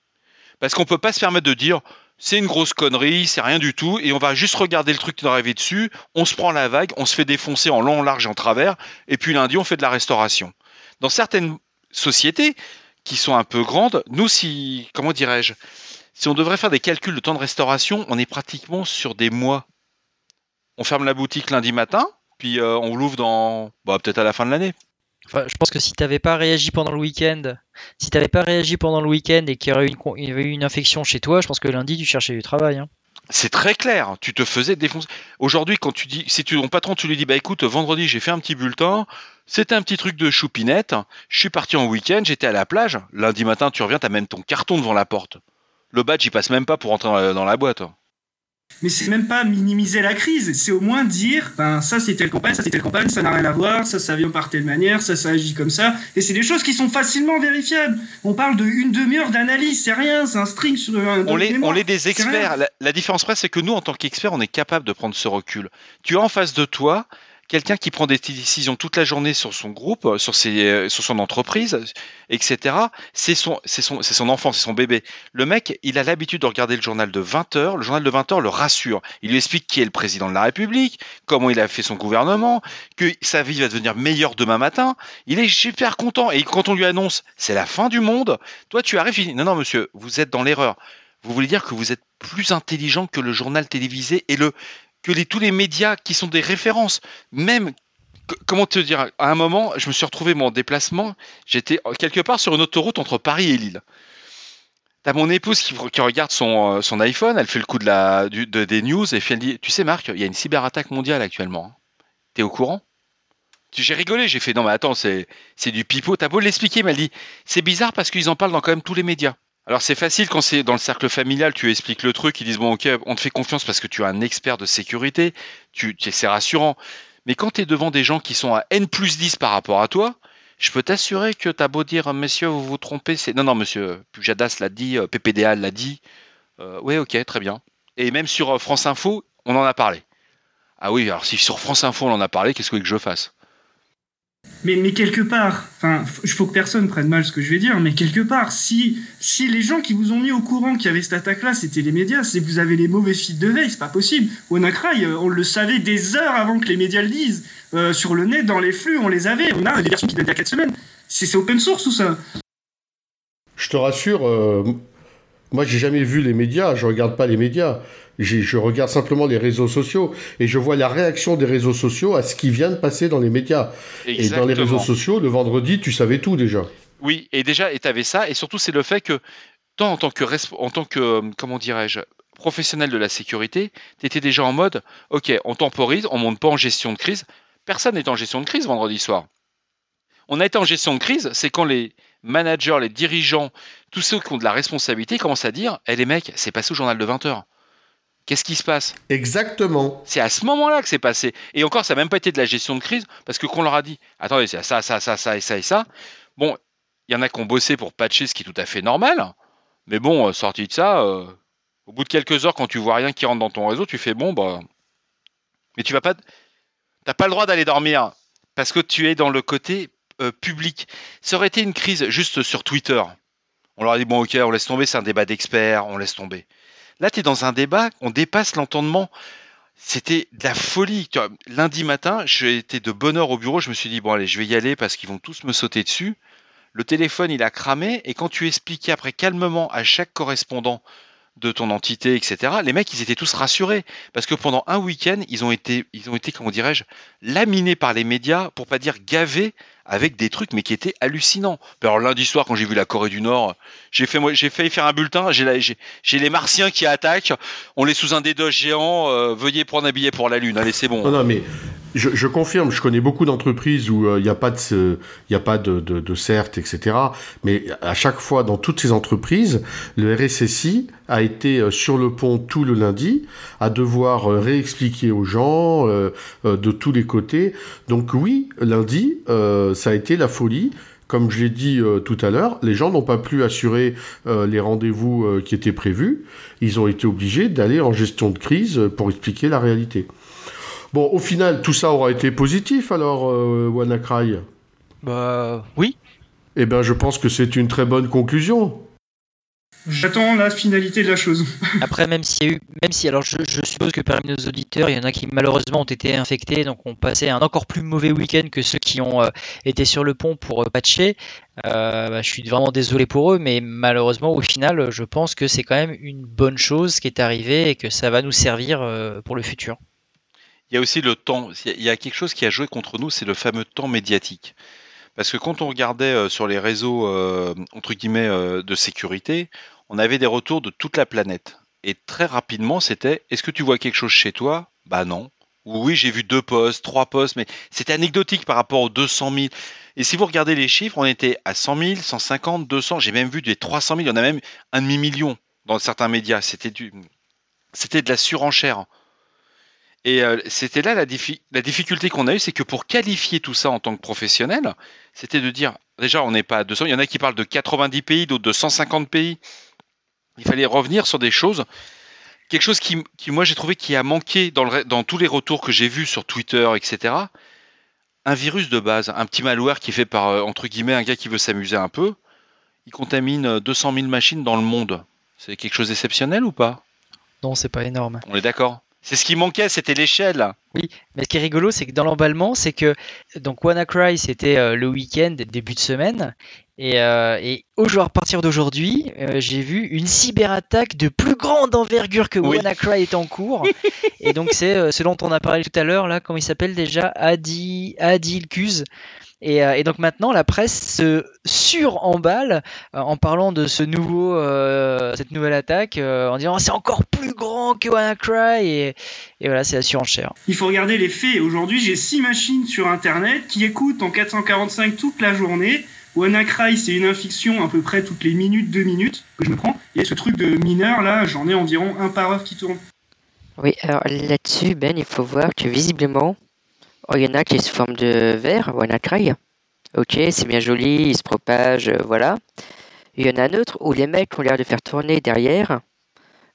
Parce qu'on ne peut pas se permettre de dire c'est une grosse connerie, c'est rien du tout, et on va juste regarder le truc qui est arrivé dessus, on se prend la vague, on se fait défoncer en long, en large et en travers, et puis lundi, on fait de la restauration. Dans certaines sociétés qui sont un peu grandes, nous, si, comment dirais-je, si on devrait faire des calculs de temps de restauration, on est pratiquement sur des mois. On ferme la boutique lundi matin, puis euh, on l'ouvre dans, bah, peut-être à la fin de l'année je pense que si tu n'avais pas réagi pendant le week-end, si t'avais pas réagi pendant le week-end et qu'il y avait eu une infection chez toi, je pense que lundi tu cherchais du travail. Hein. C'est très clair. Tu te faisais défoncer. Aujourd'hui, quand tu dis, si ton patron, tu lui dis, bah écoute, vendredi, j'ai fait un petit bulletin. C'était un petit truc de choupinette. Je suis parti en week-end, j'étais à la plage. Lundi matin, tu reviens, tu as même ton carton devant la porte. Le badge, il passe même pas pour rentrer dans la boîte. Mais c'est même pas minimiser la crise, c'est au moins dire, ben ça c'est telle campagne, ça c'est telle campagne, ça n'a rien à voir, ça ça vient par telle manière, ça ça agit comme ça, et c'est des choses qui sont facilement vérifiables. On parle de une demi-heure d'analyse, c'est rien, c'est un string sur un. On est, on est des experts. La, la, différence près, c'est que nous, en tant qu'experts, on est capable de prendre ce recul. Tu as en face de toi quelqu'un qui prend des décisions toute la journée sur son groupe, sur, ses, euh, sur son entreprise, etc., c'est son enfant, c'est son bébé. Le mec, il a l'habitude de regarder le journal de 20 heures. Le journal de 20 heures le rassure. Il lui explique qui est le président de la République, comment il a fait son gouvernement, que sa vie va devenir meilleure demain matin. Il est super content. Et quand on lui annonce c'est la fin du monde, toi tu arrives, il dit non, non, monsieur, vous êtes dans l'erreur. Vous voulez dire que vous êtes plus intelligent que le journal télévisé et le que les, tous les médias qui sont des références, même comment te dire À un moment, je me suis retrouvé mon déplacement. J'étais quelque part sur une autoroute entre Paris et Lille. T'as mon épouse qui, regarde son, euh, son, iPhone, elle fait le coup de la, des news et elle dit Tu sais, Marc, il y a une cyberattaque mondiale actuellement. Hein. T'es au courant? J'ai rigolé, j'ai fait Non, mais attends, c'est du pipeau. T'as beau l'expliquer, mais elle dit C'est bizarre parce qu'ils en parlent dans quand même tous les médias. Alors c'est facile quand c'est dans le cercle familial, tu expliques le truc, ils disent bon ok, on te fait confiance parce que tu es un expert de sécurité, tu, c'est rassurant. Mais quand tu es devant des gens qui sont à N plus 10 par rapport à toi, je peux t'assurer que tu as beau dire messieurs, vous vous trompez, c'est. Non, non, monsieur, Pujadas l'a dit, euh, PPDA l'a dit. Euh, oui, ok, très bien. Et même sur euh, France Info, on en a parlé. Ah oui, alors si sur France Info on en a parlé, qu'est-ce que, que je fasse? Mais, mais quelque part, enfin, il faut que personne prenne mal ce que je vais dire, mais quelque part, si, si les gens qui vous ont mis au courant qu'il y avait cette attaque-là, c'était les médias, c'est que vous avez les mauvais fils de veille, c'est pas possible. WannaCry, euh, on le savait des heures avant que les médias le disent. Euh, sur le net, dans les flux, on les avait. On a des versions qui datent d'il y a 4 semaines. C'est open source tout ça. Je te rassure, euh, moi j'ai jamais vu les médias, je regarde pas les médias je regarde simplement les réseaux sociaux et je vois la réaction des réseaux sociaux à ce qui vient de passer dans les médias. Et dans les réseaux sociaux, le vendredi, tu savais tout déjà. Oui, et déjà, et tu avais ça, et surtout c'est le fait que, tant en tant que, en tant que euh, comment dirais-je, professionnel de la sécurité, tu étais déjà en mode, ok, on temporise, on monte pas en gestion de crise. Personne n'est en gestion de crise vendredi soir. On a été en gestion de crise, c'est quand les managers, les dirigeants, tous ceux qui ont de la responsabilité commencent à dire, eh les mecs, c'est passé au journal de 20 heures Qu'est-ce qui se passe? Exactement. C'est à ce moment-là que c'est passé. Et encore, ça n'a même pas été de la gestion de crise, parce que qu'on leur a dit, attendez, c'est ça, ça, ça, ça et ça et ça. Bon, il y en a qui ont bossé pour patcher, ce qui est tout à fait normal. Mais bon, euh, sorti de ça, euh, au bout de quelques heures, quand tu vois rien qui rentre dans ton réseau, tu fais bon, bah. Mais tu vas pas. T'as pas le droit d'aller dormir parce que tu es dans le côté euh, public. Ça aurait été une crise juste sur Twitter. On leur a dit bon, ok, on laisse tomber, c'est un débat d'experts, on laisse tomber. Là, tu es dans un débat, on dépasse l'entendement. C'était de la folie. Lundi matin, été de bonne heure au bureau, je me suis dit bon, allez, je vais y aller parce qu'ils vont tous me sauter dessus. Le téléphone, il a cramé, et quand tu expliquais après calmement à chaque correspondant de ton entité, etc., les mecs, ils étaient tous rassurés. Parce que pendant un week-end, ils ont été, ils ont été comment dirais-je, laminés par les médias, pour pas dire gavés, avec des trucs, mais qui étaient hallucinants. Puis Alors lundi soir, quand j'ai vu la Corée du Nord, j'ai fait, j'ai failli faire un bulletin. J'ai, les Martiens qui attaquent. On les sous un DDoS géant. euh, veuillez prendre un billet pour la Lune. Allez, c'est bon. Non, non, mais je, je confirme, je connais beaucoup d'entreprises où euh, il n'y a pas de, il a pas de, de, de CERT, etc. Mais à chaque fois, dans toutes ces entreprises, le RSSI a été euh, sur le pont tout le lundi, à devoir euh, réexpliquer aux gens euh, euh, de tous les côtés. Donc oui, lundi, euh, ça a été la folie. Comme je l'ai dit euh, tout à l'heure, les gens n'ont pas pu assurer euh, les rendez-vous euh, qui étaient prévus. Ils ont été obligés d'aller en gestion de crise euh, pour expliquer la réalité. Bon, au final, tout ça aura été positif alors, euh, WannaCry? Bah oui. Eh bien, je pense que c'est une très bonne conclusion. J'attends la finalité de la chose. Après, même s'il y a eu, même si, alors je, je suppose que parmi nos auditeurs, il y en a qui malheureusement ont été infectés, donc ont passé un encore plus mauvais week-end que ceux qui ont euh, été sur le pont pour euh, patcher. Euh, bah, je suis vraiment désolé pour eux, mais malheureusement, au final, je pense que c'est quand même une bonne chose qui est arrivée et que ça va nous servir euh, pour le futur. Il y a aussi le temps. Il y a quelque chose qui a joué contre nous, c'est le fameux temps médiatique. Parce que quand on regardait euh, sur les réseaux euh, entre guillemets euh, de sécurité, on avait des retours de toute la planète. Et très rapidement, c'était est-ce que tu vois quelque chose chez toi? Bah non. Ou oui, j'ai vu deux postes, trois postes, mais c'était anecdotique par rapport aux 200 000. Et si vous regardez les chiffres, on était à 100 000, 150, 200. J'ai même vu des 300 000. Il y en a même un demi-million dans certains médias. C'était c'était de la surenchère. Et euh, c'était là la, diffi- la difficulté qu'on a eue, c'est que pour qualifier tout ça en tant que professionnel, c'était de dire, déjà, on n'est pas à 200, il y en a qui parlent de 90 pays, d'autres de 150 pays. Il fallait revenir sur des choses. Quelque chose qui, qui, moi, j'ai trouvé qui a manqué dans, le, re- dans tous les retours que j'ai vus sur Twitter, etc. Un virus de base, un petit malware qui est fait par, euh, entre guillemets, un gars qui veut s'amuser un peu. Il contamine euh, 200 000 machines dans le monde. C'est quelque chose d'exceptionnel ou pas? Non, c'est pas énorme. On est d'accord? C'est ce qui manquait, c'était l'échelle. Mais ce qui est rigolo, c'est que dans l'emballement, c'est que donc WannaCry, c'était euh, le week-end, début de semaine, et, euh, et à partir d'aujourd'hui, euh, j'ai vu une cyberattaque de plus grande envergure que Oui. WannaCry est en cours. et donc c'est euh, ce dont on a parlé tout à l'heure là, comment il s'appelle déjà, Adi Adilcuse. Et, euh, et donc maintenant, la presse se suremballe euh, en parlant de ce nouveau, euh, cette nouvelle attaque, euh, en disant c'est encore plus grand que WannaCry, et, et voilà, c'est la surenchère. Il faut regarder les faits. Aujourd'hui, j'ai six machines sur Internet qui écoutent en 445 toute la journée. WannaCry, c'est une infection à peu près toutes les minutes, deux minutes que je me prends. Et ce truc de mineur, là, j'en ai environ un par heure qui tourne. Oui, alors là-dessus, Ben, il faut voir que visiblement, oh, il y en a qui se forment de verre, WannaCry. Ok, c'est bien joli, il se propage, euh, voilà. Il y en a un autre où les mecs ont l'air de faire tourner derrière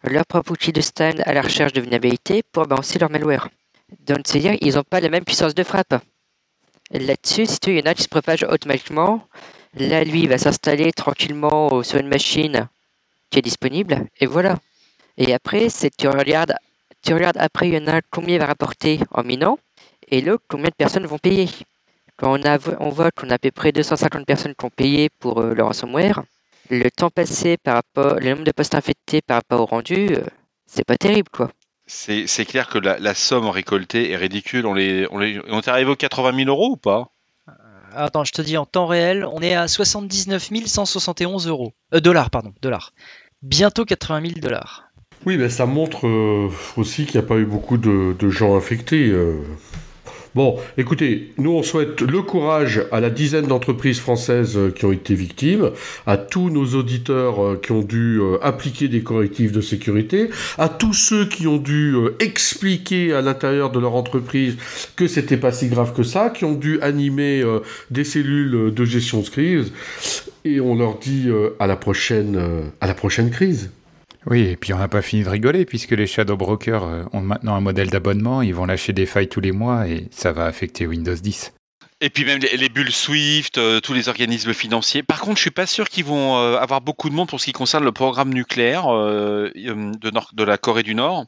leur propre outil de scan à la recherche de vulnérabilité pour balancer leur malware. Donc, c'est-à-dire ils n'ont pas la même puissance de frappe. Là-dessus, si tu il y en a qui se propagent automatiquement. Là, lui, il va s'installer tranquillement sur une machine qui est disponible, et voilà. Et après, c'est tu regardes tu regardes après, il y en a combien va rapporter en minant, et l'autre, combien de personnes vont payer. Quand on, a, on voit qu'on a à peu près 250 personnes qui ont payé pour euh, le ransomware, le temps passé par rapport, le nombre de postes infectés par rapport au rendu, euh, c'est pas terrible, quoi. C'est clair que la, la somme récoltée est ridicule. On, les, on, les, on est arrivé aux 80 000 euros ou pas? Attends, je te dis en temps réel, on est à 79 171 euros. Euh, dollars, pardon, dollars. Bientôt 80 000 dollars. Oui, ben ça montre euh, aussi qu'il n'y a pas eu beaucoup de, de gens infectés. euh. Bon, écoutez, nous on souhaite le courage à la dizaine d'entreprises françaises euh, qui ont été victimes, à tous nos auditeurs euh, qui ont dû euh, appliquer des correctifs de sécurité, à tous ceux qui ont dû expliquer à l'intérieur de leur entreprise que c'était pas si grave que ça, qui ont dû animer des cellules de gestion de crise, et on leur dit à la prochaine, à la prochaine crise. Oui, et puis on n'a pas fini de rigoler puisque les shadow brokers euh, ont maintenant un modèle d'abonnement, ils vont lâcher des failles tous les mois et ça va affecter Windows 10. Et puis même les, bulles Swift, euh, tous les organismes financiers. Par contre, je suis pas sûr qu'ils vont euh, avoir beaucoup de monde pour ce qui concerne le programme nucléaire de, nord, de la Corée du Nord.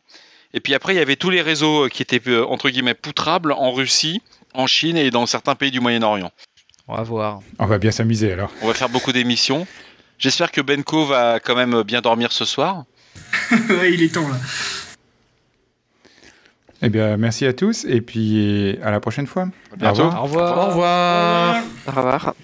Et puis après, il y avait tous les réseaux qui étaient entre guillemets poutrables en Russie, en Chine et dans certains pays du Moyen-Orient. On va voir. On va bien s'amuser alors. On va faire beaucoup d'émissions. J'espère que Benko va quand même bien dormir ce soir. il est temps là. Eh bien, merci à tous et puis à la prochaine fois. À bientôt. Au revoir. Au revoir. Au revoir.